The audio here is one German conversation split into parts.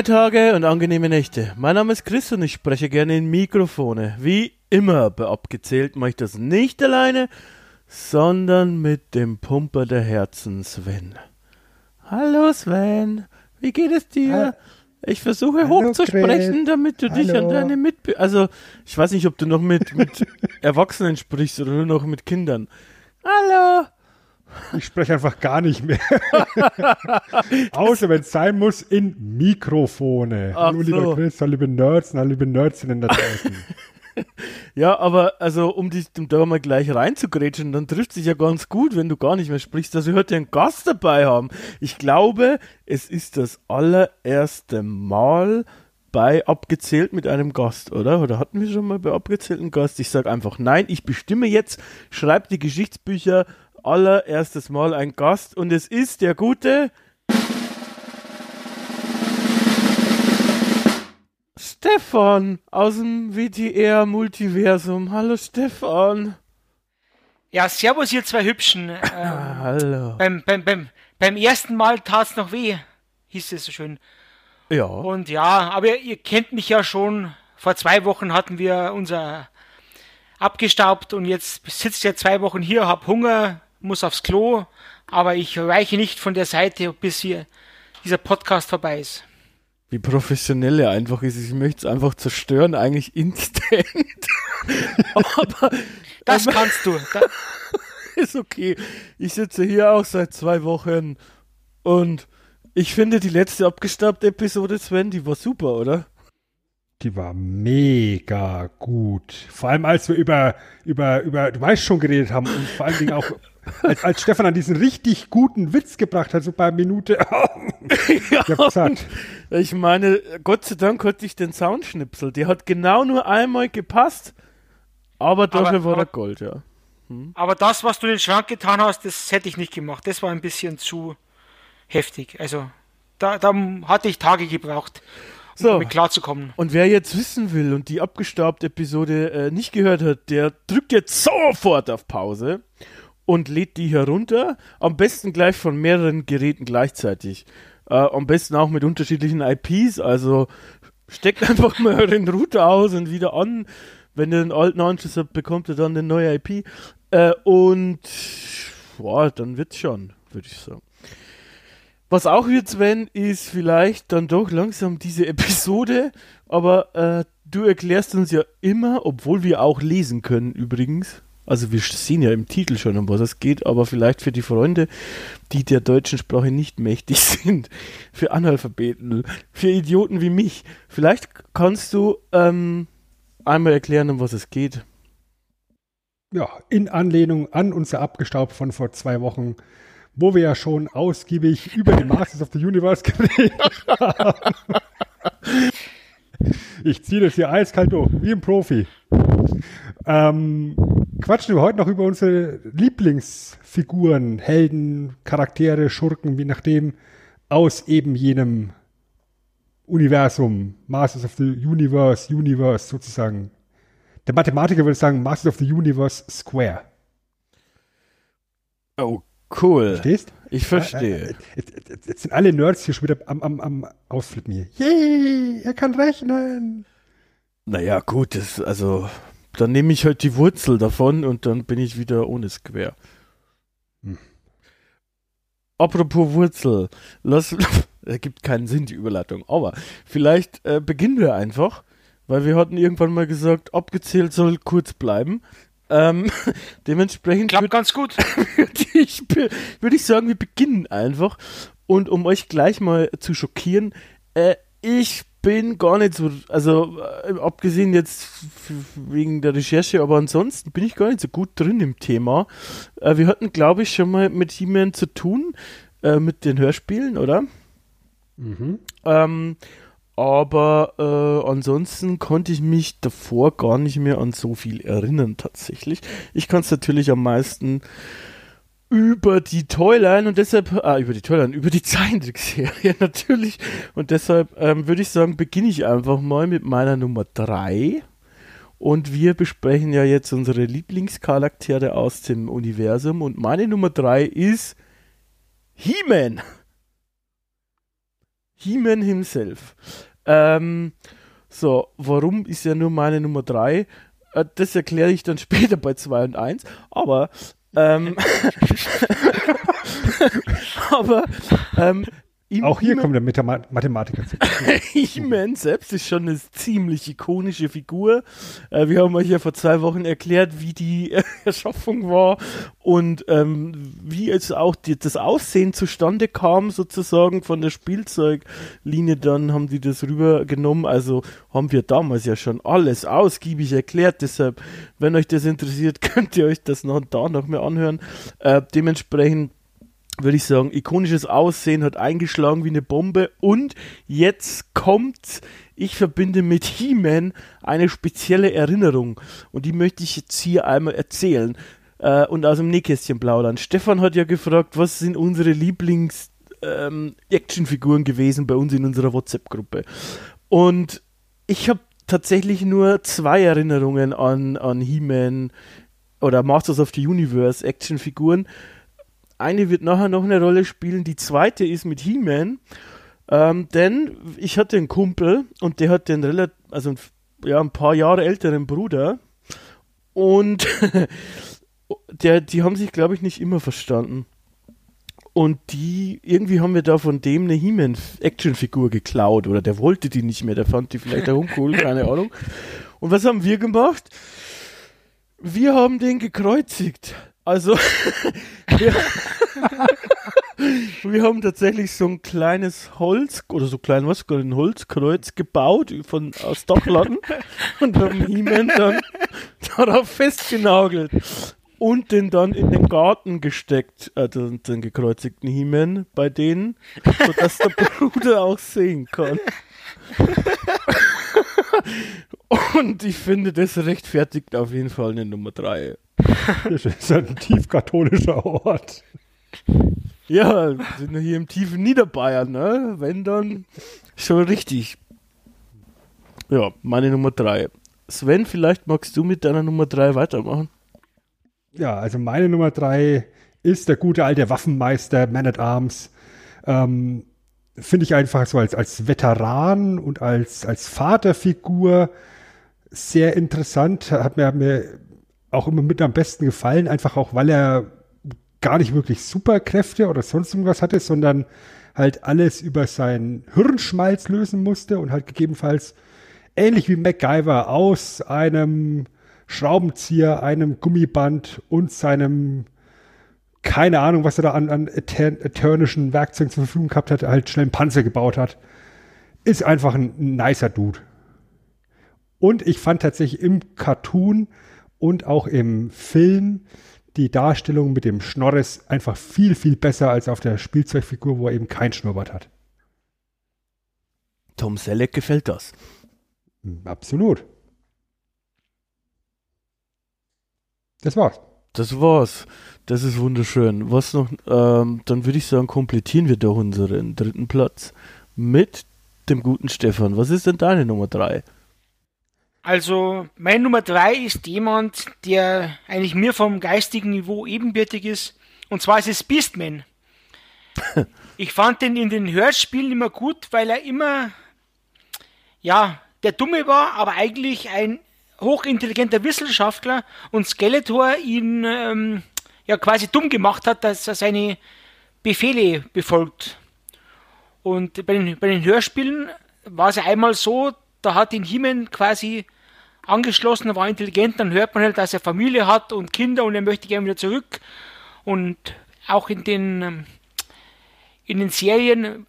Lange Tage und angenehme Nächte. Mein Name ist Chris und ich spreche gerne in Mikrofone. Wie immer bei Abgezählt mache ich das nicht alleine, sondern mit dem Pumper der Herzen Sven. Hallo Sven, wie geht es dir? Ich versuche Hallo, hochzusprechen, Chris. damit du dich an Hallo. deine Mitbe... Also, ich weiß nicht, ob du noch mit, mit Erwachsenen sprichst oder nur noch mit Kindern. Hallo! Ich spreche einfach gar nicht mehr. Außer wenn es sein muss, in Mikrofone. Ach Hallo, lieber so. Chris, hallo, liebe Nerds hallo, liebe Nerdsinnen da draußen. Ja, aber also um dich da mal gleich reinzugrätschen, dann trifft sich ja ganz gut, wenn du gar nicht mehr sprichst, dass wir heute einen Gast dabei haben. Ich glaube, es ist das allererste Mal bei Abgezählt mit einem Gast, oder? Oder hatten wir schon mal bei Abgezählt einen Gast? Ich sage einfach nein, ich bestimme jetzt, schreib die Geschichtsbücher, allererstes Mal ein Gast und es ist der gute Stefan aus dem WTR-Multiversum. Hallo Stefan. Ja, servus, ihr zwei Hübschen. Ähm, Hallo. beim, beim, beim, beim ersten Mal tat's noch weh, hieß es so schön. Ja. Und ja, aber ihr kennt mich ja schon. Vor zwei Wochen hatten wir unser abgestaubt und jetzt sitzt ja zwei Wochen hier, hab Hunger, muss aufs Klo, aber ich weiche nicht von der Seite, bis hier dieser Podcast vorbei ist. Wie professionell er einfach ist. Ich möchte es einfach zerstören, eigentlich instant. Aber Das aber kannst du. Da, ist okay. Ich sitze hier auch seit zwei Wochen und ich finde die letzte abgestaubte Episode, Sven, die war super, oder? Die war mega gut. Vor allem, als wir über, über, über, du weißt schon geredet haben und vor allen Dingen auch, als, als Stefan an diesen richtig guten Witz gebracht hat, so bei Minute. ich hab gesagt, Ich meine, Gott sei Dank hatte ich den Soundschnipsel. Der hat genau nur einmal gepasst, aber dafür war aber- er Gold, ja. aber das, was du in den Schrank getan hast, das hätte ich nicht gemacht. Das war ein bisschen zu heftig. Also, da, da hatte ich Tage gebraucht, um So. damit klarzukommen. Und wer jetzt wissen will und die abgestaubte Episode äh, nicht gehört hat, der drückt jetzt sofort auf Pause und lädt die herunter. Am besten gleich von mehreren Geräten gleichzeitig. Äh, am besten auch mit unterschiedlichen IPs. Also steckt einfach mal euren Router aus und wieder an. Wenn ihr den alten Anschluss habt, bekommt ihr dann eine neue IP. Äh, und boah, dann wird's schon, würde ich sagen. Was auch wird, Sven, ist vielleicht dann doch langsam diese Episode, aber äh, du erklärst uns ja immer, obwohl wir auch lesen können übrigens. Also wir sehen ja im Titel schon, um was es geht, aber vielleicht für die Freunde, die der deutschen Sprache nicht mächtig sind, für Analphabeten, für Idioten wie mich, vielleicht kannst du ähm, einmal erklären, um was es geht. ja, in Anlehnung an unser Abgestaubt von vor zwei Wochen, wo wir ja schon ausgiebig über die Masters of the Universe geredet haben. Ich ziehe das hier eiskalt durch, wie ein Profi. Ähm, quatschen wir heute noch über unsere Lieblingsfiguren, Helden, Charaktere, Schurken, wie nachdem, aus eben jenem Universum, Masters of the Universe, Universe sozusagen. Der Mathematiker würde sagen Masters of the Universe Square. Oh, cool. Verstehst? Ich verstehe. Äh, Jetzt, jetzt, jetzt sind alle Nerds hier schon wieder am, am, am Ausflippen hier. Yay, er kann rechnen. Naja, gut, das, also, dann nehme ich halt die Wurzel davon und dann bin ich wieder ohne Square. Hm. Apropos Wurzel, lass, ergibt keinen Sinn, die Überleitung, aber vielleicht äh, beginnen wir einfach, weil wir hatten irgendwann mal gesagt, abgezählt soll kurz bleiben. Ähm, dementsprechend Klappt würd- ganz gut. würde ich, würde ich sagen, wir beginnen einfach. Und um euch gleich mal zu schockieren, äh, ich bin gar nicht so, also äh, abgesehen jetzt wegen der Recherche, aber ansonsten bin ich gar nicht so gut drin im Thema. Äh, wir hatten, glaube ich, schon mal mit He-Man zu tun, äh, mit den Hörspielen, oder? Mhm. Ähm, aber äh, ansonsten konnte ich mich davor gar nicht mehr an so viel erinnern tatsächlich. Ich kann es natürlich am meisten über die Toyline und deshalb, ah, über die Toyline, über die Zeichentrickserie natürlich. Und deshalb ähm, würde ich sagen, beginne ich einfach mal mit meiner Nummer 3. Und wir besprechen ja jetzt unsere Lieblingscharaktere aus dem Universum. Und meine Nummer 3 ist He-Man. He-Man himself. Ähm, so, warum ist ja nur meine Nummer 3? Äh, das erkläre ich dann später bei 2 und 1. Aber ähm, aber ähm, auch hier kommt der Mathema Mathematiker zu. He-Man selbst ist schon eine ziemlich ikonische Figur. Äh, wir haben euch ja vor zwei Wochen erklärt, wie die äh, Erschaffung war und ähm, wie es auch die, das Aussehen zustande kam, sozusagen von der Spielzeuglinie. Dann haben die das rübergenommen. Also haben wir damals ja schon alles ausgiebig erklärt. Deshalb, wenn euch das interessiert, könnt ihr euch das noch da noch mehr anhören. Äh, dementsprechend würde ich sagen, ikonisches Aussehen hat eingeschlagen wie eine Bombe und jetzt kommt, ich verbinde mit He-Man eine spezielle Erinnerung und die möchte ich jetzt hier einmal erzählen äh, und aus dem Nähkästchen plaudern. Stefan hat ja gefragt, was sind unsere Lieblings ähm, Actionfiguren gewesen bei uns in unserer WhatsApp-Gruppe und ich habe tatsächlich nur zwei Erinnerungen an, an He-Man oder Masters of the Universe Actionfiguren. Eine wird nachher noch eine Rolle spielen. Die zweite ist mit He-Man. Ähm, denn ich hatte einen Kumpel und der hat den relativ, also ja, ein paar Jahre älteren Bruder. Und der, die haben sich, glaube ich, nicht immer verstanden. Und die, irgendwie haben wir da von dem eine He-Man-Actionfigur geklaut. Oder der wollte die nicht mehr, der fand die vielleicht auch uncool, keine Ahnung. Und was haben wir gemacht? Wir haben den gekreuzigt. Also, wir, wir, haben tatsächlich so ein kleines Holz, oder so klein was, ein Holzkreuz gebaut von, aus Dachlatten und haben He-Man dann darauf festgenagelt und den dann in den Garten gesteckt, also den gekreuzigten He-Man bei denen, sodass der Bruder auch sehen kann. Und ich finde, das rechtfertigt auf jeden Fall eine Nummer 3. Das ist ein tiefkatholischer Ort. Ja, wir sind hier im tiefen Niederbayern, ne? Wenn dann schon richtig. Ja, meine Nummer 3. Sven, vielleicht magst du mit deiner Nummer 3 weitermachen? Ja, also meine Nummer 3 ist der gute alte Waffenmeister Man at Arms. Ähm, Finde ich einfach so als, als Veteran und als, als Vaterfigur sehr interessant. Hat mir, hat mir auch immer mit am besten gefallen, einfach auch, weil er gar nicht wirklich Superkräfte oder sonst irgendwas hatte, sondern halt alles über seinen Hirnschmalz lösen musste und halt gegebenenfalls ähnlich wie MacGyver aus einem Schraubenzieher, einem Gummiband und seinem keine Ahnung, was er da an, an eternischen Werkzeugen zur Verfügung gehabt hat, halt schnell einen Panzer gebaut hat. Ist einfach ein, ein nicer Dude. Und ich fand tatsächlich im Cartoon und auch im Film die Darstellung mit dem Schnorres einfach viel, viel besser als auf der Spielzeugfigur, wo er eben kein Schnurrbart hat. Tom Selleck gefällt das. Hm, absolut. Das war's. Das war's. Das ist wunderschön. Was noch? Ähm, dann würde ich sagen, komplettieren wir doch unseren dritten Platz mit dem guten Stefan. Was ist denn deine Nummer drei? Also, mein Nummer drei ist jemand, der eigentlich mir vom geistigen Niveau ebenbürtig ist. Und zwar ist es Beastman. ich fand den in den Hörspielen immer gut, weil er immer, ja, der Dumme war, aber eigentlich ein hochintelligenter Wissenschaftler und Skeletor ihn ähm, ja quasi dumm gemacht hat, dass er seine Befehle befolgt. Und bei den, bei den Hörspielen war es ja einmal so, da hat ihn Himen quasi angeschlossen, er war intelligent, dann hört man halt, dass er Familie hat und Kinder und er möchte gerne wieder zurück. Und auch in den, in den Serien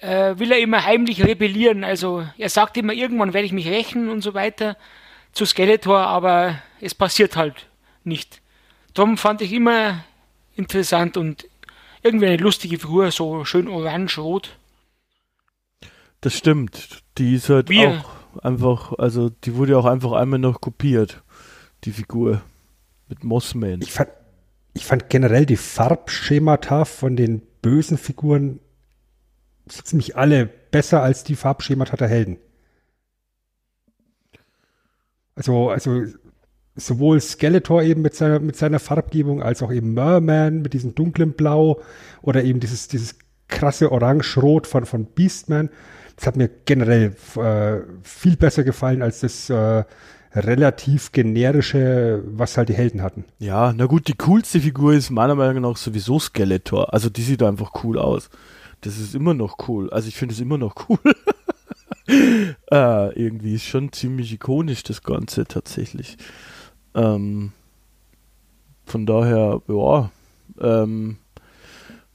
äh, will er immer heimlich rebellieren. Also er sagt immer, irgendwann werde ich mich rächen und so weiter zu Skeletor, aber es passiert halt nicht. Darum fand ich immer interessant und irgendwie eine lustige Figur, so schön orange-rot. Das stimmt. Die ist halt Wir- auch einfach, also die wurde auch einfach einmal noch kopiert, die Figur. Mit Mossman. Ich fand, ich fand generell die Farbschemata von den bösen Figuren so ziemlich alle besser als die Farbschemata der Helden. Also, also sowohl Skeletor eben mit seiner, mit seiner Farbgebung als auch eben Merman mit diesem dunklen Blau oder eben dieses, dieses krasse Orange-Rot von, von Beastman. Das hat mir generell äh, viel besser gefallen als das äh, relativ generische, was halt die Helden hatten. Ja, na gut, die coolste Figur ist meiner Meinung nach sowieso Skeletor. Also die sieht einfach cool aus. Das ist immer noch cool. Also ich finde es immer noch cool. äh, irgendwie ist schon ziemlich ikonisch das Ganze tatsächlich. Ähm, von daher, ja. Ähm,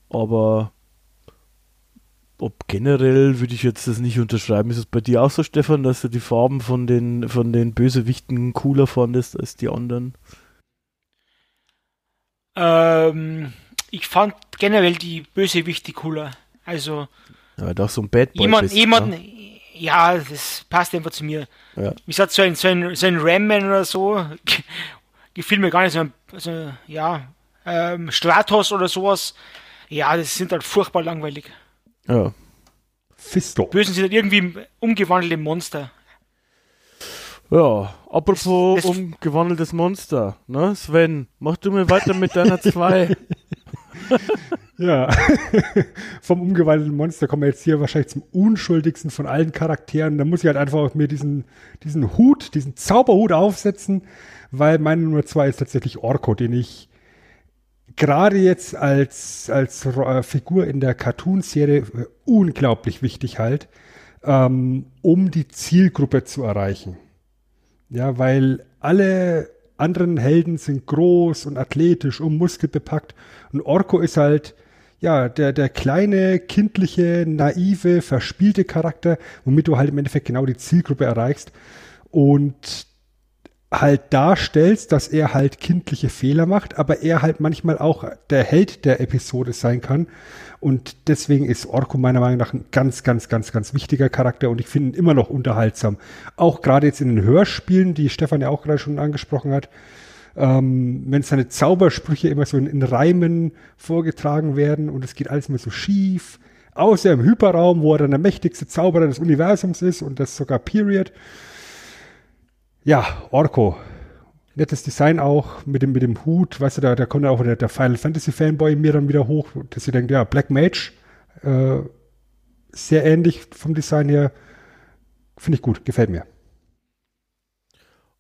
aber ob generell würde ich jetzt das nicht unterschreiben. Ist es bei dir auch so, Stefan, dass du die Farben von den, von den Bösewichten cooler fandest als die anderen? Ähm, ich fand generell die Bösewichte cooler. Also Ja, auch so ein Bad Boy jemand, jemand, ne? ja, das passt einfach zu mir. Ja. Wie gesagt, so ein, so ein, so ein Ram-Man oder so, gefiel mir gar nicht so ein, so, ja, ähm, Stratos oder sowas. Ja, das sind halt furchtbar langweilig. Ja. Fisto. Bösen sind halt irgendwie umgewandelte Monster. Ja, apropos Das- das- umgewandeltes Monster, ne? Sven, mach du mir weiter mit deiner 2. Ja, vom umgewandelten Monster kommen wir jetzt hier wahrscheinlich zum unschuldigsten von allen Charakteren. Da muss ich halt einfach mir diesen, diesen Hut, diesen Zauberhut aufsetzen, weil meine Nummer zwei ist tatsächlich Orko, den ich gerade jetzt als, als äh, Figur in der Cartoon-Serie für unglaublich wichtig halt, ähm, um die Zielgruppe zu erreichen. Ja, weil alle anderen Helden sind groß und athletisch und muskelbepackt und Orko ist halt ja, der, der kleine, kindliche, naive, verspielte Charakter, womit du halt im Endeffekt genau die Zielgruppe erreichst und halt darstellst, dass er halt kindliche Fehler macht, aber er halt manchmal auch der Held der Episode sein kann. Und deswegen ist Orko meiner Meinung nach ein ganz, ganz, ganz, ganz wichtiger Charakter und ich finde ihn immer noch unterhaltsam. Auch gerade jetzt in den Hörspielen, die Stefan ja auch gerade schon angesprochen hat, ähm, wenn seine Zaubersprüche immer so in, in Reimen vorgetragen werden und es geht alles immer so schief, außer im Hyperraum, wo er dann der mächtigste Zauberer des Universums ist und das sogar Period. Ja, Orko. Nettes Design auch mit dem, mit dem Hut, weißt du, da, da kommt ja auch der, der Final Fantasy Fanboy in mir dann wieder hoch, dass sie denkt, ja, Black Mage, äh, sehr ähnlich vom Design her. Finde ich gut, gefällt mir.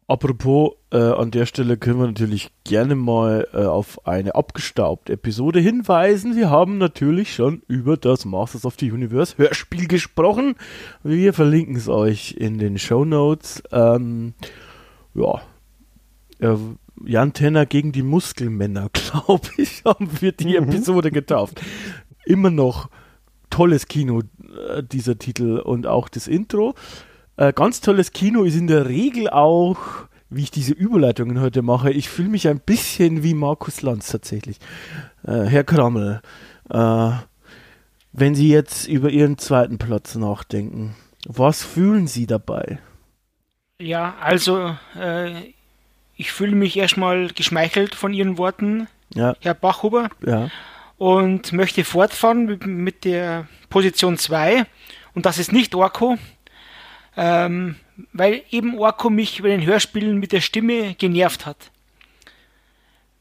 Apropos, äh, an der Stelle können wir natürlich gerne mal äh, auf eine abgestaubte Episode hinweisen. Wir haben natürlich schon über das Masters of the Universe Hörspiel gesprochen. Wir verlinken es euch in den Show Notes. Ähm, ja, äh, Jan Tenner gegen die Muskelmänner, glaube ich, haben wir die Mhm. Episode getauft. Immer noch tolles Kino, äh, dieser Titel und auch das Intro. Äh, ganz tolles Kino ist in der Regel auch, wie ich diese Überleitungen heute mache, ich fühle mich ein bisschen wie Markus Lanz tatsächlich. Äh, Herr Krammel, äh, wenn Sie jetzt über Ihren zweiten Platz nachdenken, was fühlen Sie dabei? Ja, also äh, ich fühle mich erstmal geschmeichelt von Ihren Worten, Ja, Herr Bachhuber, ja, und möchte fortfahren mit, mit der Position 2. Und das ist nicht Orko, ähm, weil eben Orko mich bei den Hörspielen mit der Stimme genervt hat.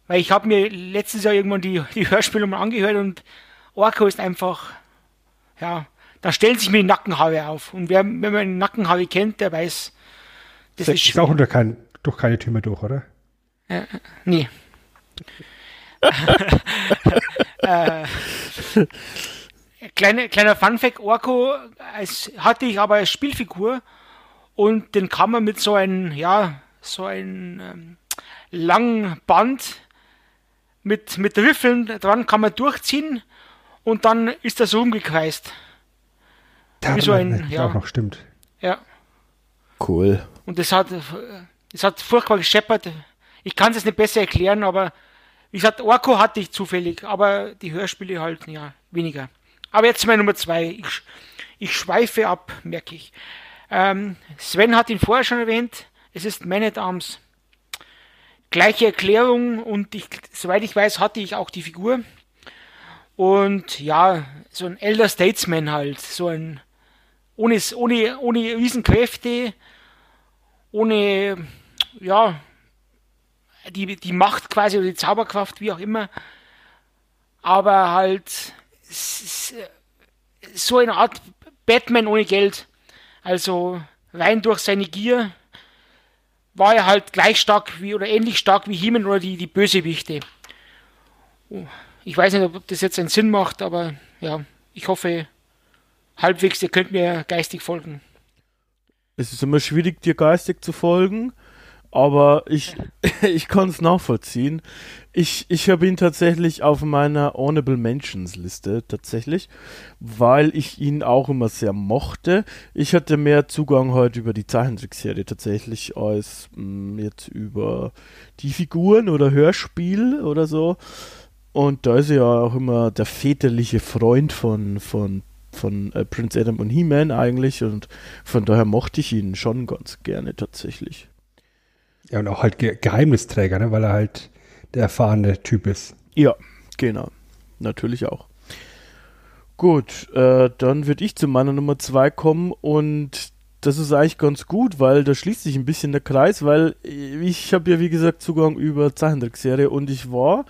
Weil ich habe mir letztes Jahr irgendwann die, die Hörspiele mal angehört und Orko ist einfach, ja, da stellen sich mir die Nackenhaare auf. Und wer, wenn man Nackenhaare kennt, der weiß, das Das ist ist auch unter kein, durch keine Türme durch, oder? Nee. äh, kleine, kleiner Funfact, Orko als, hatte ich aber als Spielfigur und den kann man mit so einem, ja, so einem ähm, langen Band mit, mit Riffeln dran kann man durchziehen und dann ist das rumgekreist. Da Wie so ein- ja. auch noch, stimmt. Ja. Cool. Und das hat, es hat furchtbar gescheppert. Ich kann es nicht besser erklären, aber wie gesagt, Orko hatte ich zufällig, aber die Hörspiele halt, ja, weniger. Aber jetzt meine Nummer zwei. Ich, ich schweife ab, merke ich. Ähm, Sven hat ihn vorher schon erwähnt. Es ist Man at Arms. Gleiche Erklärung und ich, soweit ich weiß, hatte ich auch die Figur. Und ja, so ein Elder Statesman halt. So ein, ohne, ohne, ohne Riesenkräfte, ohne, ja, die, die Macht quasi oder die Zauberkraft, wie auch immer, aber halt so eine Art Batman ohne Geld. Also rein durch seine Gier war er halt gleich stark wie oder ähnlich stark wie He-Man oder die, die Bösewichte. Oh, Ich weiß nicht, ob das jetzt einen Sinn macht, aber ja, ich hoffe halbwegs, ihr könnt mir geistig folgen. Es ist immer schwierig, dir geistig zu folgen, aber ich, ich kann es nachvollziehen. Ich, ich habe ihn tatsächlich auf meiner Honorable Mentions Liste, tatsächlich, weil ich ihn auch immer sehr mochte. Ich hatte mehr Zugang heute über die Zeichentrickserie tatsächlich als mh, jetzt über die Figuren oder Hörspiel oder so. Und da ist er ja auch immer der väterliche Freund von, von, von äh, Prince Adam und He-Man eigentlich und von daher mochte ich ihn schon ganz gerne tatsächlich. Ja, und auch halt Ge Geheimnisträger, ne? weil er halt der erfahrene Typ ist. Ja, genau. Natürlich auch. Gut, äh, dann würde ich zu meiner Nummer zwei kommen und das ist eigentlich ganz gut, weil da schließt sich ein bisschen der Kreis, weil ich habe ja wie gesagt Zugang über Zeichentrickserie und ich war,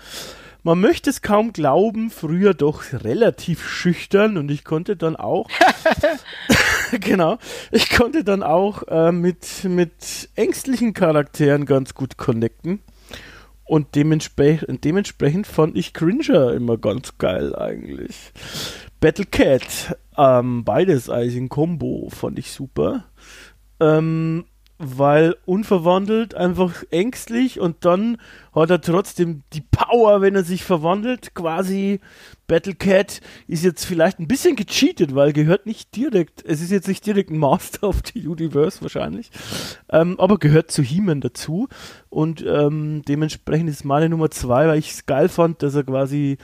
man möchte es kaum glauben, früher doch relativ schüchtern und ich konnte dann auch, genau, ich konnte dann auch äh, mit, mit ängstlichen Charakteren ganz gut connecten. Und dementsprechend, dementsprechend fand ich Cringer immer ganz geil eigentlich. Battle Cat, ähm, beides eigentlich ein Combo, fand ich super. Ähm, weil unverwandelt, einfach ängstlich und dann hat er trotzdem die Power, wenn er sich verwandelt. Quasi Battle Cat ist jetzt vielleicht ein bisschen gecheatet, weil gehört nicht direkt, es ist jetzt nicht direkt ein Master of the Universe wahrscheinlich, ähm, aber gehört zu He-Man dazu und ähm, dementsprechend ist meine Nummer zwei, weil ich es geil fand, dass er quasi,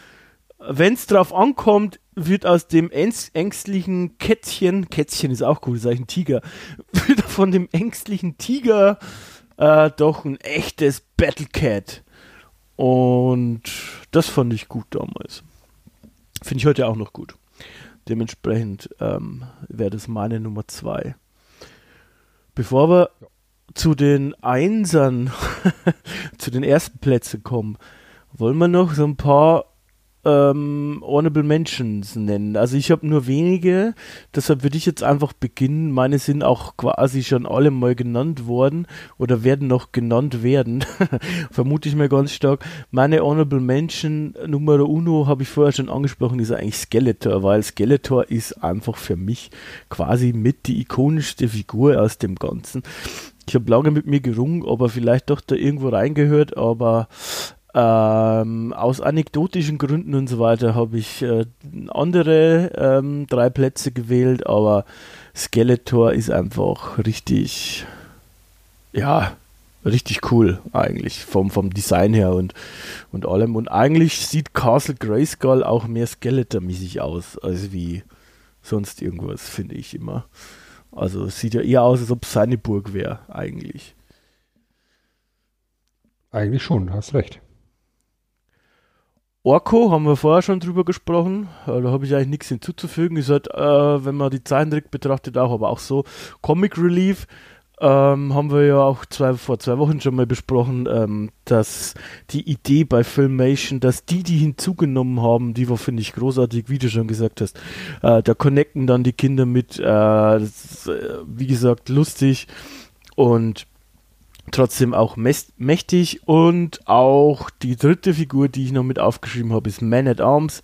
wenn es drauf ankommt, wird aus dem ängst- ängstlichen Kätzchen, Kätzchen ist auch gut, ist eigentlich ein Tiger, wird von dem ängstlichen Tiger äh, doch ein echtes Battle Cat. Und das fand ich gut damals. Finde ich heute auch noch gut. Dementsprechend ähm, wäre das meine Nummer zwei. Bevor wir zu den Einsern, zu den ersten Plätzen kommen, wollen wir noch so ein paar ähm, Honorable Mentions nennen. Also ich habe nur wenige, deshalb würde ich jetzt einfach beginnen. Meine sind auch quasi schon alle mal genannt worden oder werden noch genannt werden. Vermute ich mir ganz stark. Meine Honorable Mention Numero uno habe ich vorher schon angesprochen, ist eigentlich Skeletor, weil Skeletor ist einfach für mich quasi mit die ikonischste Figur aus dem Ganzen. Ich habe lange mit mir gerungen, ob er vielleicht doch da irgendwo reingehört, aber ähm, aus anekdotischen Gründen und so weiter habe ich äh, andere ähm, drei Plätze gewählt, aber Skeletor ist einfach richtig, ja, richtig cool eigentlich vom, vom Design her und, und allem. Und eigentlich sieht Castle Grayskull auch mehr Skeletor-mäßig aus, als wie sonst irgendwas, finde ich immer. Also es sieht ja eher aus, als ob es seine Burg wäre, eigentlich. Eigentlich schon, hast recht. Orko haben wir vorher schon drüber gesprochen. Äh, Da habe ich eigentlich nichts hinzuzufügen. Ist halt, äh, wenn man die Zeichentrick betrachtet, auch, aber auch so. Comic Relief ähm, haben wir ja auch zwei, vor zwei Wochen schon mal besprochen, ähm, dass die Idee bei Filmation, dass die, die hinzugenommen haben, die war, finde ich, großartig, wie du schon gesagt hast. Äh, da connecten dann die Kinder mit, äh, das äh, wie gesagt, lustig und trotzdem auch mächtig und auch die dritte Figur, die ich noch mit aufgeschrieben habe, ist Man at Arms.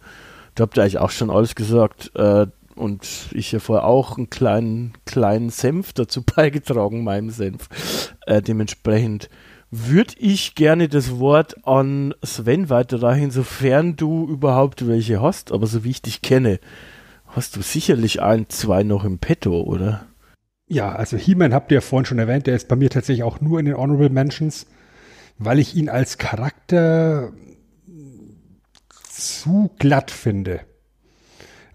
Da habt ihr eigentlich auch schon alles gesagt äh, und ich ja vorher auch einen kleinen, kleinen Senf dazu beigetragen, meinem Senf. Äh, dementsprechend würde ich gerne das Wort an Sven weiterreichen, sofern du überhaupt welche hast, aber so wie ich dich kenne, hast du sicherlich ein, zwei noch im Petto, oder? Ja, also He-Man habt ihr ja vorhin schon erwähnt, der ist bei mir tatsächlich auch nur in den Honorable Mentions, weil ich ihn als Charakter zu glatt finde.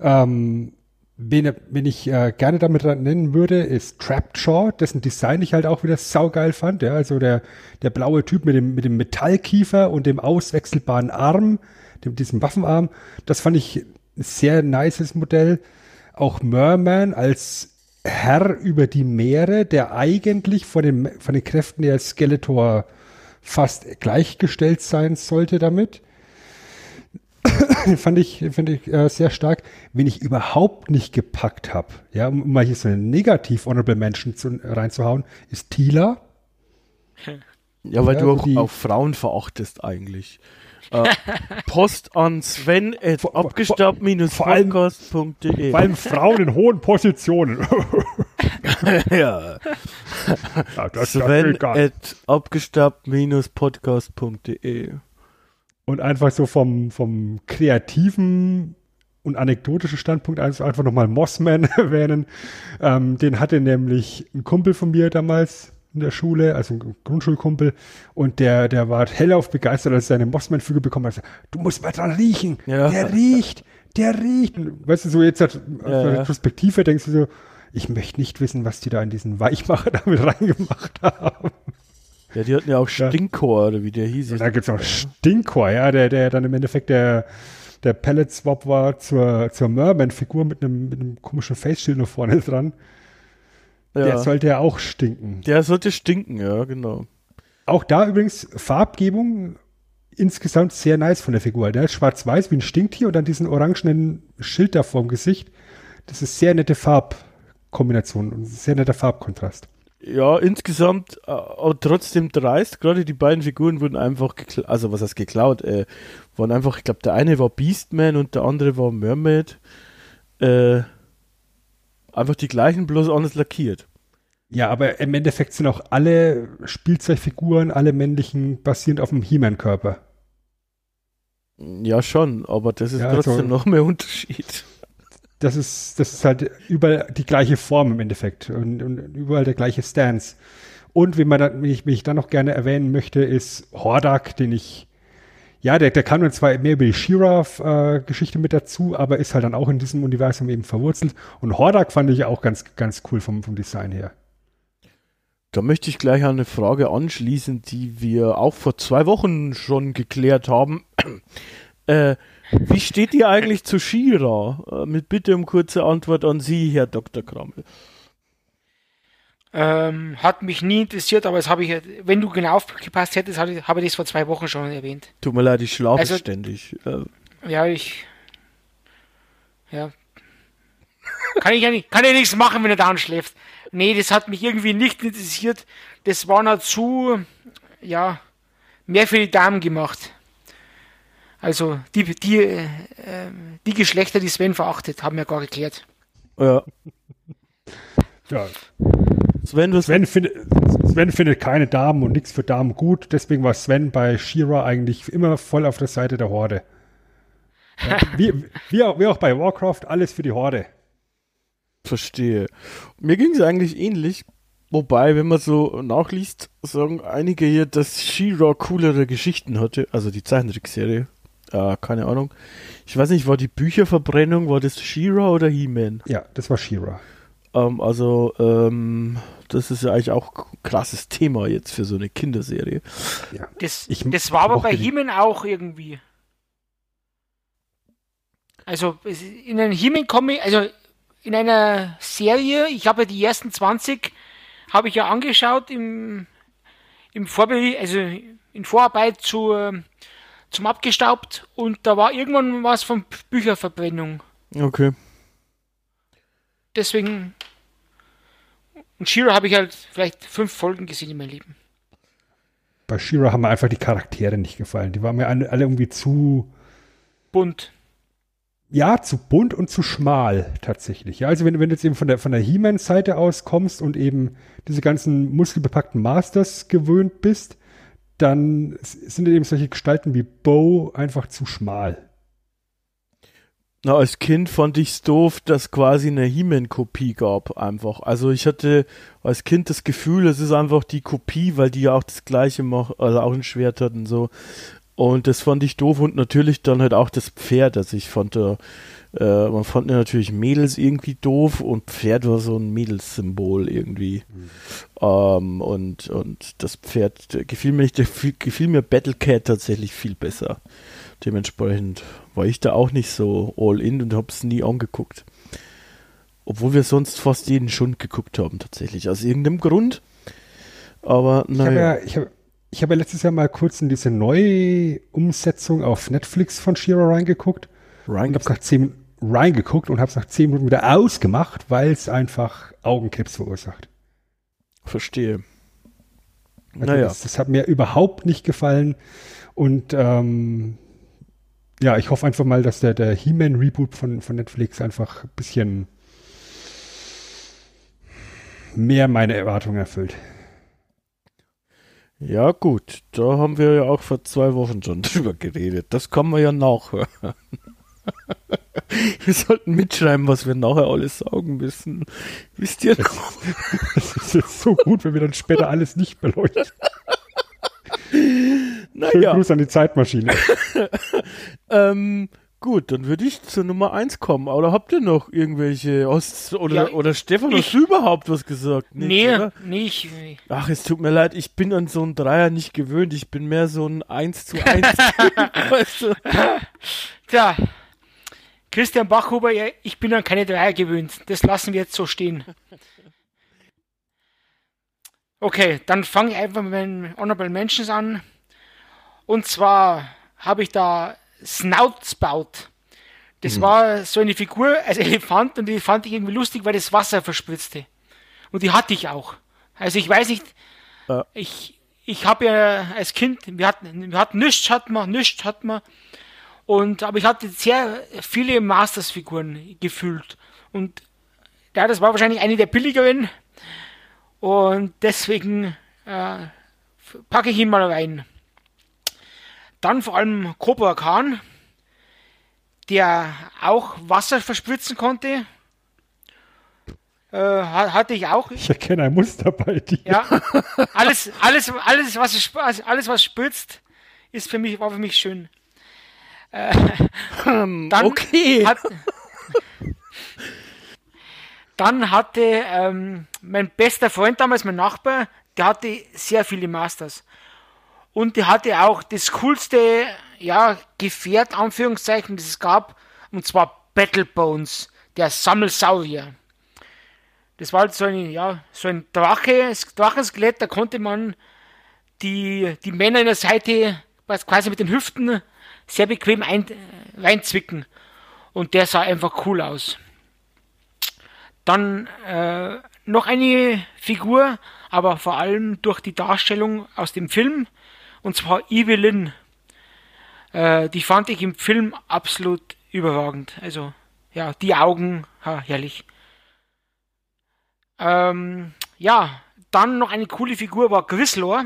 Ähm, wen, wen ich äh, gerne damit nennen würde, ist Trapped Shaw, dessen Design ich halt auch wieder saugeil fand. Ja, also der, der blaue Typ mit dem, mit dem Metallkiefer und dem auswechselbaren Arm, dem, diesem Waffenarm. Das fand ich ein sehr nices Modell. Auch Merman als Herr über die Meere, der eigentlich von den, von den Kräften der Skeletor fast gleichgestellt sein sollte damit. fand ich, fand ich äh, sehr stark. Wen ich überhaupt nicht gepackt habe, ja, um mal hier so eine negativ Honorable zu, reinzuhauen, ist Tila. Ja, weil Ja, du also auch, die- auch Frauen verachtest eigentlich. Äh, Post an Sven at abgestaubt-podcast.de. Vor allem Frauen in hohen Positionen. ja. ja, das, Sven das at abgestaubt-podcast.de. Und einfach so vom, vom kreativen und anekdotischen Standpunkt also einfach nochmal Mossman erwähnen. Ähm, den hatte nämlich ein Kumpel von mir damals in der Schule, also ein Grundschulkumpel, und der, der war hellauf begeistert, als er seine Mossman-Figur bekommen hat. Du musst mal dran riechen. Ja. Der riecht, der riecht. Und Weißt du, so jetzt hat, aus Ja, der ja. Retrospektive denkst du so, ich möchte nicht wissen, was die da in diesen Weichmacher damit reingemacht haben. Ja, die hatten ja auch Ja. Stinkor, oder wie der hieß. Und da gibt's noch Stinkor, ja, der, der dann im Endeffekt der, der Pellet-Swap war zur, zur Merman-Figur mit einem, mit einem komischen Face-Shield noch vorne dran. Ja. Der sollte ja auch stinken. der sollte stinken, ja, genau. Auch da übrigens Farbgebung insgesamt sehr nice von der Figur. Der ist schwarz-weiß wie ein Stinktier und dann diesen orangenen Schild da vorm Gesicht. Das ist sehr nette Farbkombination und sehr netter Farbkontrast. Ja, insgesamt äh, auch trotzdem dreist. Gerade die beiden Figuren wurden einfach geklaut, also was heißt geklaut, äh, waren einfach, ich glaube, der eine war Beastman und der andere war Mermaid. Äh, einfach die gleichen, bloß anders lackiert. Ja, aber im Endeffekt sind auch alle Spielzeugfiguren, alle männlichen, basierend auf dem He-Man-Körper. Ja, schon, aber das ist Ja, also- trotzdem noch mehr Unterschied. das ist, das ist halt überall die gleiche Form im Endeffekt und, und überall der gleiche Stance. Und wie man dann, wie ich, wie ich dann noch gerne erwähnen möchte, ist Hordak, den ich, ja, der, der kam dann zwar mehr über die She-Ra-Geschichte mit dazu, aber ist halt dann auch in diesem Universum eben verwurzelt. Und Hordak fand ich auch ganz, ganz cool vom, vom Design her. Da möchte ich gleich eine Frage anschließen, die wir auch vor zwei Wochen schon geklärt haben. äh, wie steht ihr eigentlich zu Shira? Äh, mit Bitte um kurze Antwort an Sie, Herr Dr. Krammel. Ähm, hat mich nie interessiert, aber das habe ich, wenn du genau aufgepasst hättest, habe ich das vor zwei Wochen schon erwähnt. Tut mir leid, ich schlafe Also- ständig. Ja, ich. Ja. Kann ich ja nicht, kann ja nichts machen, wenn er da schläft. Nee, das hat mich irgendwie nicht interessiert. Das war noch zu, ja, mehr für die Damen gemacht. Also, die, die, äh, die Geschlechter, die Sven verachtet, haben wir gar geklärt. ja. Ja, Sven, was Sven, findet, Sven findet keine Damen und nichts für Damen gut, deswegen war Sven bei She-Ra eigentlich immer voll auf der Seite der Horde. Ja, wie, wie, auch, wie auch bei Warcraft, alles für die Horde. verstehe. Mir ging es eigentlich ähnlich. Wobei, wenn man so nachliest, sagen einige hier, dass She-Ra coolere Geschichten hatte. Also die Zeichentrickserie. Äh, keine Ahnung. Ich weiß nicht, war die Bücherverbrennung, war das She-Ra oder He-Man? Ja, das war She-Ra. Ähm, also, ähm, das ist ja eigentlich auch ein krasses Thema jetzt für so eine Kinderserie. Ja. Das, Ich das war aber bei Himen auch irgendwie. Also in einem Himen Comic, also in einer Serie, ich habe ja die ersten 20 habe ich ja angeschaut im im Vorbe also in Vorarbeit zu ähm, zum abgestaubt und da war irgendwann was von Bücherverbrennung. Okay. Deswegen und Shira habe ich halt vielleicht fünf Folgen gesehen in meinem Leben. Bei She-Ra haben mir einfach die Charaktere nicht gefallen. Die waren mir alle, alle irgendwie zu, Bunt. ja, zu bunt und zu schmal tatsächlich. Ja, also wenn, wenn du jetzt eben von der, von der He-Man-Seite aus kommst und eben diese ganzen muskelbepackten Masters gewöhnt bist, dann sind eben solche Gestalten wie Bo einfach zu schmal. Na, als Kind fand ich's doof, dass quasi eine He-Man-Kopie gab, einfach. Also ich hatte als Kind das Gefühl, es ist einfach die Kopie, weil die ja auch das gleiche machen, also auch ein Schwert hatten, so. Und das fand ich doof und natürlich dann halt auch das Pferd. Also ich fand da, äh, man fand ja natürlich Mädels irgendwie doof und Pferd war so ein Mädelssymbol irgendwie. Ähm, und, und das Pferd äh, gefiel mir nicht, gefiel mir Battlecat tatsächlich viel besser. Dementsprechend war ich da auch nicht so all in und hab's nie angeguckt. Obwohl wir sonst fast jeden Schund geguckt haben, tatsächlich. Aus irgendeinem Grund. Aber Ich habe naja. ja, ich habe habe ja letztes Jahr mal kurz in diese Neuumsetzung auf Netflix von Shira reingeguckt Ryan und hab's nach zehn reingeguckt und hab's nach zehn Minuten wieder ausgemacht, weil es einfach Augenkrebs verursacht. verstehe. Also Naja. das, das hat mir überhaupt nicht gefallen und ähm, ja, ich hoffe einfach mal, dass der, der He-Man-Reboot von, von Netflix einfach ein bisschen mehr meine Erwartungen erfüllt. Ja, gut. Da haben wir ja auch vor zwei Wochen schon drüber geredet. Das kann man ja nachhören. wir sollten mitschreiben, was wir nachher alles sagen müssen. Wisst ihr noch? Das ist jetzt so gut, wenn wir dann später alles nicht beleuchten. Schönen Naja. Gruß an die Zeitmaschine. Ähm, gut, dann würde ich zur Nummer 1 kommen. Oder habt ihr noch irgendwelche Ost oder, Ja, oder Stefan, ich- hast du überhaupt was gesagt? Nichts, nee, oder? nee, ich, Ach, es tut mir leid, ich bin an so einen Dreier nicht gewöhnt. Ich bin mehr so ein 1 zu 1. weißt du? tja, Christian Bachhuber, ich bin an keine Dreier gewöhnt. Das lassen wir jetzt so stehen. Okay, dann fange ich einfach mit meinen Honorable Mentions an. Und zwar habe ich da Snoutspout. Das war so eine Figur als Elefant und die fand ich irgendwie lustig, weil das Wasser verspritzte. Und die hatte ich auch. Also ich weiß nicht, Ja. ich, ich habe ja als Kind, wir hatten, wir hatten nichts, hatten wir, nichts hatten wir. Und, aber ich hatte sehr viele Masters-Figuren gefühlt. Und ja, das war wahrscheinlich eine der billigeren. Und deswegen äh, packe ich ihn mal rein. Dann vor allem Cobra Khan, der auch Wasser verspritzen konnte. Äh, ha- hatte ich auch. Ich erkenne ein Muster bei dir. Ja, alles, alles, alles, was es sp- also alles, was spritzt, ist für mich, war für mich schön. Äh, dann okay. Hat, dann hatte ähm, mein bester Freund damals, mein Nachbar, der hatte sehr viele Masters. Und der hatte auch das coolste, ja, Gefährt, Anführungszeichen, das es gab, und zwar Battle Bones, der Sammelsaurier. Das war halt so ein, ja, so ein Drache, Drachenskelett, da konnte man die, die Männer in der Seite quasi mit den Hüften sehr bequem ein, reinzwicken. Und der sah einfach cool aus. Dann äh, noch eine Figur, aber vor allem durch die Darstellung aus dem Film, und zwar Evelyn. Äh, die fand ich im Film absolut überragend. Also, ja, die Augen, ha, herrlich. Ähm, ja, dann noch eine coole Figur war Grislor,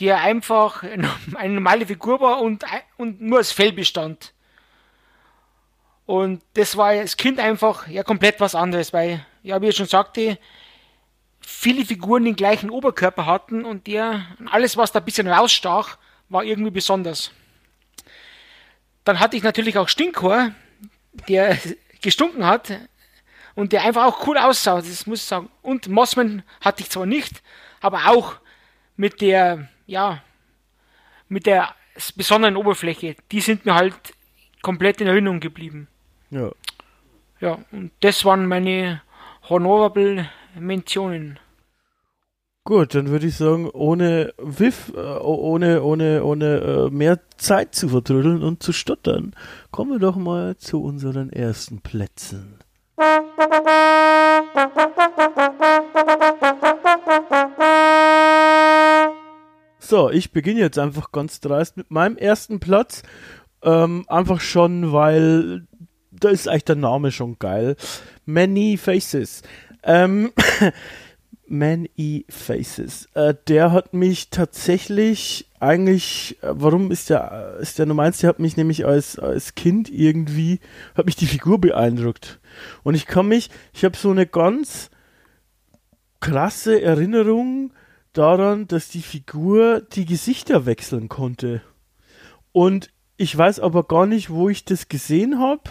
der einfach eine normale Figur war und, und nur aus Fell bestand. Und das war als Kind einfach ja komplett was anderes, weil, ja, wie ich schon sagte, viele Figuren den gleichen Oberkörper hatten und der, alles was da ein bisschen rausstach, war irgendwie besonders. Dann hatte ich natürlich auch Stinkhor, der gestunken hat und der einfach auch cool aussah, das muss ich sagen. Und Mossman hatte ich zwar nicht, aber auch mit der, ja, mit der besonderen Oberfläche, die sind mir halt komplett in Erinnerung geblieben. Ja. Ja, und das waren meine Honorable Mentionen. Gut, dann würde ich sagen, ohne Wiff, äh, ohne, ohne, ohne äh, mehr Zeit zu vertrödeln und zu stottern, kommen wir doch mal zu unseren ersten Plätzen. So, ich beginne jetzt einfach ganz dreist mit meinem ersten Platz. Ähm, einfach schon, weil da ist eigentlich der Name schon geil. Many Faces. Ähm, Many Faces. Äh, der hat mich tatsächlich eigentlich, äh, warum ist der, ist der Nummer 1, der hat mich nämlich als, als Kind irgendwie, hat mich die Figur beeindruckt. Und ich kann mich, ich habe so eine ganz krasse Erinnerung daran, dass die Figur die Gesichter wechseln konnte. Und ich weiß aber gar nicht, wo ich das gesehen habe,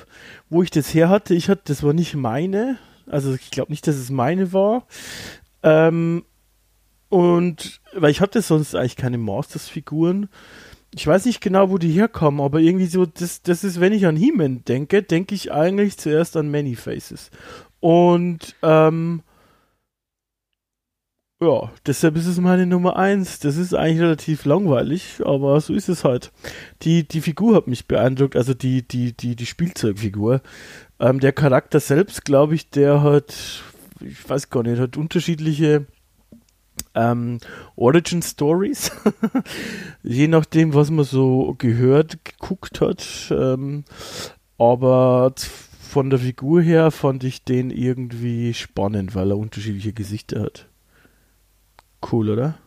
wo ich das her hatte. Ich hatte, das war nicht meine. Also ich glaube nicht, dass es meine war. Ähm, und weil ich hatte sonst eigentlich keine Masters-Figuren. Ich weiß nicht genau, wo die herkommen, aber irgendwie so, das, das ist, wenn ich an He-Man denke, denke ich eigentlich zuerst an Many Faces. Und ähm, ja, deshalb ist es meine Nummer eins. Das ist eigentlich relativ langweilig, aber so ist es halt. Die, die Figur hat mich beeindruckt, also die, die, die, die Spielzeugfigur. Ähm, der Charakter selbst, glaube ich, der hat, ich weiß gar nicht, hat unterschiedliche ähm, Origin Stories. Je nachdem, was man so gehört, geguckt hat. Ähm, aber von der Figur her fand ich den irgendwie spannend, weil er unterschiedliche Gesichter hat. Cool, oder?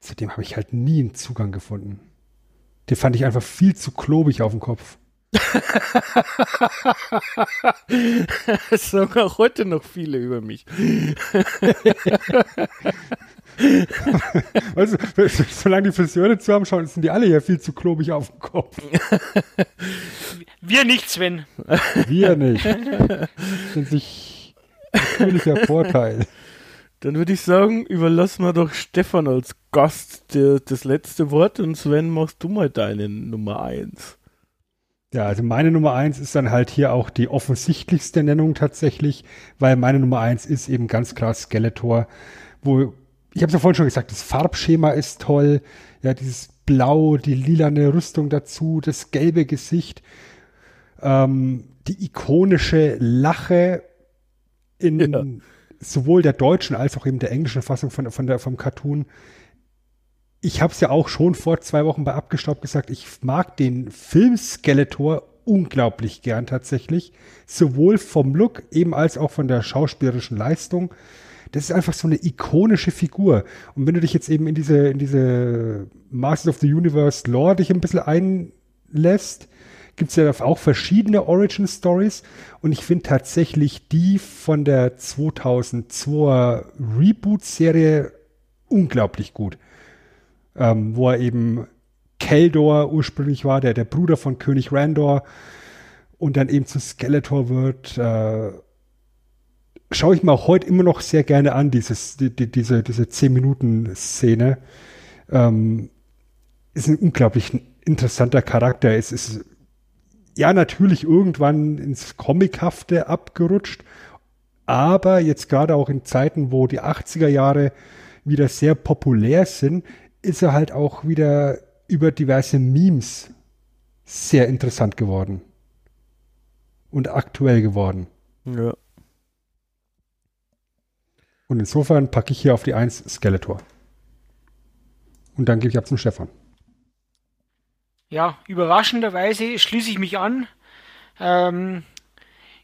Seitdem habe ich halt nie einen Zugang gefunden. Den fand ich einfach viel zu klobig auf dem Kopf. das sagen auch heute noch viele über mich. also, solange die Friseure zu haben schauen, sind die alle ja viel zu klobig auf dem Kopf. Wir nicht, Sven. Wir nicht. Das ist sich natürlicher Vorteil. Dann würde ich sagen, überlassen wir doch Stefan als Gast der, das letzte Wort und Sven, machst du mal deine Nummer eins. Ja, also meine Nummer eins ist dann halt hier auch die offensichtlichste Nennung tatsächlich, weil meine Nummer eins ist eben ganz klar Skeletor, wo, ich habe es ja vorhin schon gesagt, das Farbschema ist toll, ja, dieses Blau, die lilane Rüstung dazu, das gelbe Gesicht, ähm, die ikonische Lache in, ja sowohl der deutschen als auch eben der englischen Fassung von, von der, vom Cartoon. Ich habe es ja auch schon vor zwei Wochen bei Abgestaubt gesagt, ich mag den Film Skeletor unglaublich gern tatsächlich. Sowohl vom Look eben als auch von der schauspielerischen Leistung. Das ist einfach so eine ikonische Figur. Und wenn du dich jetzt eben in diese, in diese Masters of the Universe Lore dich ein bisschen einlässt, gibt es ja auch verschiedene Origin Stories und ich finde tatsächlich die von der 2002er Reboot-Serie unglaublich gut. Ähm, wo er eben Keldor ursprünglich war, der, der Bruder von König Randor und dann eben zu Skeletor wird. Äh, schaue ich mir auch heute immer noch sehr gerne an, dieses, die, die, diese, diese 10-Minuten-Szene. Ähm, ist ein unglaublich interessanter Charakter. Es ist ja natürlich irgendwann ins Comichafte abgerutscht, aber jetzt gerade auch in Zeiten, wo die 80er Jahre wieder sehr populär sind, ist er halt auch wieder über diverse Memes sehr interessant geworden und aktuell geworden. Ja. Und insofern packe ich hier auf die 1 Skeletor. Und dann gebe ich ab zum Stefan ja, überraschenderweise schließe ich mich an. Ähm,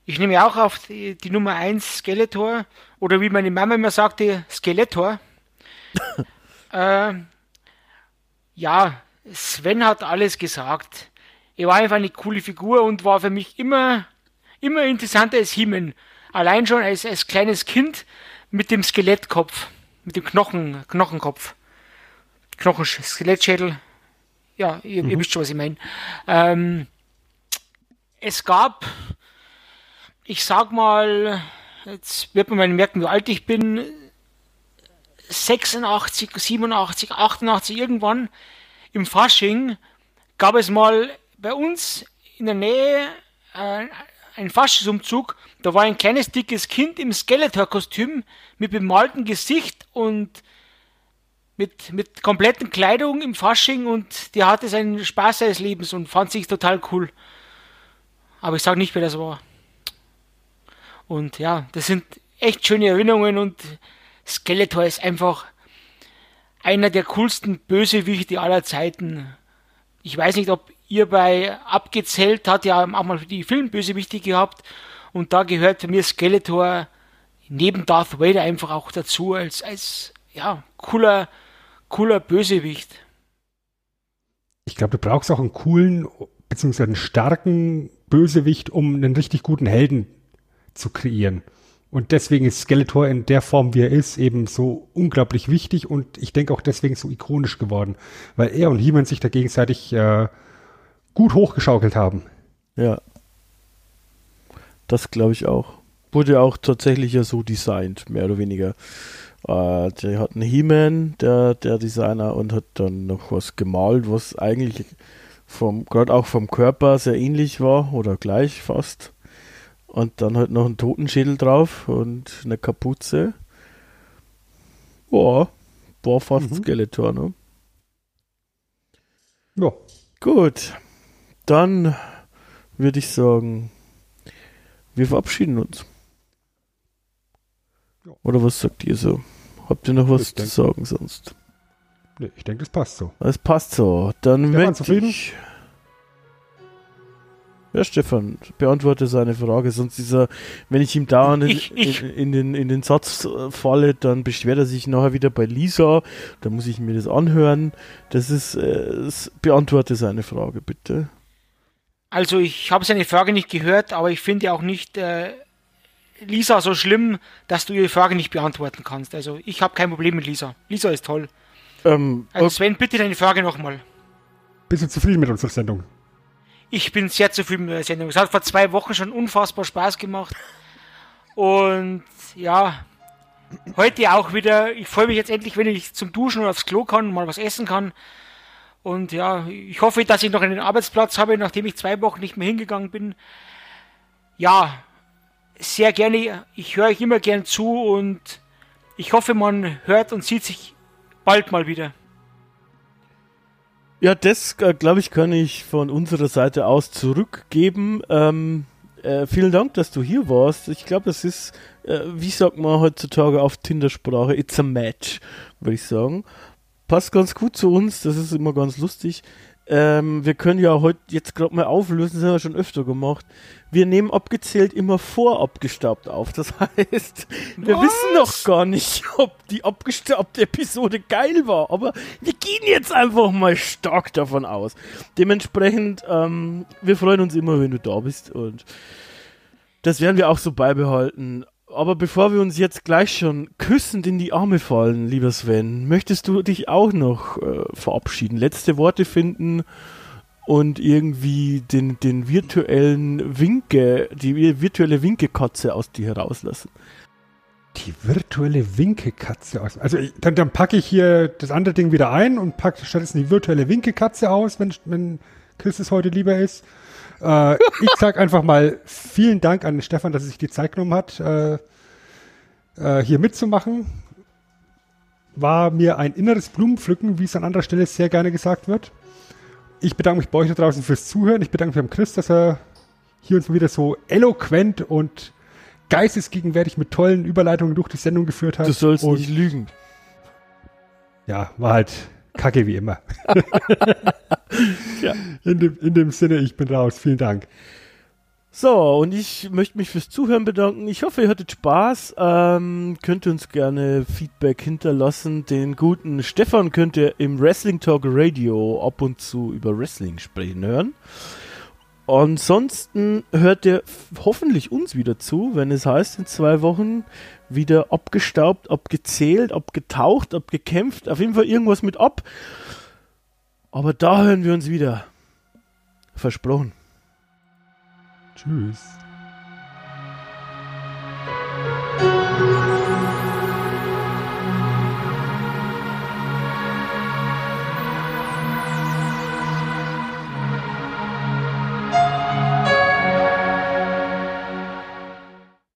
ich nehme auch auf die, die, Nummer 1 Skeletor oder wie meine Mama immer sagte, Skeletor. äh, ja, Sven hat alles gesagt. Er war einfach eine coole Figur und war für mich immer, immer interessanter als Himen. Allein schon als, als kleines Kind mit dem Skelettkopf, mit dem Knochen, Knochenkopf. Knochen, Skelettschädel, ja, ihr, mhm. ihr wisst schon, was ich meine. Ähm, es gab, ich sag mal, jetzt wird man mal merken, wie alt ich bin, 86, 87, 88 irgendwann im Fasching gab es mal bei uns in der Nähe äh, einen Faschingsumzug. Da war ein kleines dickes Kind im Skeletor-Kostüm mit bemaltem Gesicht und mit, mit kompletten Kleidung im Fasching und die hatte seinen Spaß seines Lebens und fand sich total cool. Aber ich sage nicht, wer das war. Und ja, das sind echt schöne Erinnerungen und Skeletor ist einfach einer der coolsten Bösewichte aller Zeiten. Ich weiß nicht, ob ihr bei Abgezählt hat ja auch mal die Filmbösewichte gehabt und da gehört für mir Skeletor neben Darth Vader einfach auch dazu als, als ja, cooler cooler Bösewicht. Ich glaube, du brauchst auch einen coolen, beziehungsweise einen starken Bösewicht, um einen richtig guten Helden zu kreieren. Und deswegen ist Skeletor in der Form, wie er ist, eben so unglaublich wichtig und ich denke auch deswegen so ikonisch geworden, weil er und He-Man sich da gegenseitig äh, gut hochgeschaukelt haben. Ja. Das glaube ich auch. Wurde auch tatsächlich ja so designt, mehr oder weniger. Äh, der hat einen He-Man, der, der Designer, und hat dann noch was gemalt, was eigentlich vom, gerade auch vom Körper sehr ähnlich war oder gleich fast. Und dann halt noch ein Totenschädel drauf und eine Kapuze. Boah, war fast Mhm. Skeletor, ne? Ja, Gut, dann würde ich sagen, wir verabschieden uns. Oder was sagt ihr so? Habt ihr noch was Ich zu denke- sagen sonst? nee, ich denke, das passt so. Es passt so. Dann möchte zufrieden? ich. Ja, Stefan, beantworte seine Frage, sonst ist er, wenn ich ihm dauernd in, in, in, den, in den Satz äh, falle, dann beschwert er sich nachher wieder bei Lisa. Da muss ich mir das anhören. Das ist, äh, es, beantworte seine Frage, bitte. Also ich habe seine Frage nicht gehört, aber ich finde auch nicht äh, Lisa so schlimm, dass du ihre Frage nicht beantworten kannst. Also ich habe kein Problem mit Lisa. Lisa ist toll. Ähm, Also Sven, bitte deine Frage nochmal. Bist du zufrieden mit unserer Sendung? Ich bin sehr zufrieden mit der Sendung. Es hat vor zwei Wochen schon unfassbar Spaß gemacht. Und ja, heute auch wieder. Ich freue mich jetzt endlich, wenn ich zum Duschen oder aufs Klo kann und mal was essen kann. Und ja, ich hoffe, dass ich noch einen Arbeitsplatz habe, nachdem ich zwei Wochen nicht mehr hingegangen bin. Ja, sehr gerne. Ich höre euch immer gern zu und ich hoffe, man hört und sieht sich bald mal wieder. Ja, das, äh, glaube ich, kann ich von unserer Seite aus zurückgeben. Ähm, äh, vielen Dank, dass du hier warst. Ich glaube, das ist, äh, wie sagt man heutzutage auf Tinder-Sprache, it's a match, würde ich sagen. Passt ganz gut zu uns, das ist immer ganz lustig. Ähm, wir können ja heute jetzt gerade mal auflösen, das haben wir schon öfter gemacht. Wir nehmen abgezählt immer vor abgestaubt auf. Das heißt, wir Was? wissen noch gar nicht, ob die abgestaubte Episode geil war. Aber wir gehen jetzt einfach mal stark davon aus. Dementsprechend, ähm, wir freuen uns immer, wenn du da bist. Und das werden wir auch so beibehalten. Aber bevor wir uns jetzt gleich schon küssend in die Arme fallen, lieber Sven, möchtest du dich auch noch äh, verabschieden, letzte Worte finden und irgendwie den, den virtuellen Winke, die virtuelle Winkekatze aus dir herauslassen? Die virtuelle Winkekatze aus. Also dann, dann packe ich hier das andere Ding wieder ein und packe stattdessen die virtuelle Winkekatze aus, wenn, wenn Chris es heute lieber ist. Äh, ich sag einfach mal vielen Dank an Stefan, dass er sich die Zeit genommen hat, äh, äh, hier mitzumachen. War mir ein inneres Blumenpflücken, wie es an anderer Stelle sehr gerne gesagt wird. Ich bedanke mich bei euch da draußen fürs Zuhören. Ich bedanke mich beim Chris, dass er hier uns mal wieder so eloquent und geistesgegenwärtig mit tollen Überleitungen durch die Sendung geführt hat. Du sollst und, nicht lügen. Ja, war halt kacke wie immer. Ja. in, dem, in dem Sinne, ich bin raus. Vielen Dank. So, und ich möchte mich fürs Zuhören bedanken. Ich hoffe, ihr hattet Spaß. Ähm, könnt ihr uns gerne Feedback hinterlassen. Den guten Stefan könnt ihr im Wrestling Talk Radio ab und zu über Wrestling sprechen hören. Ansonsten hört ihr hoffentlich uns wieder zu, wenn es heißt, in zwei Wochen wieder abgestaubt, abgezählt, abgetaucht, abgekämpft. Auf jeden Fall irgendwas mit ab. Aber da hören wir uns wieder. Versprochen. Tschüss.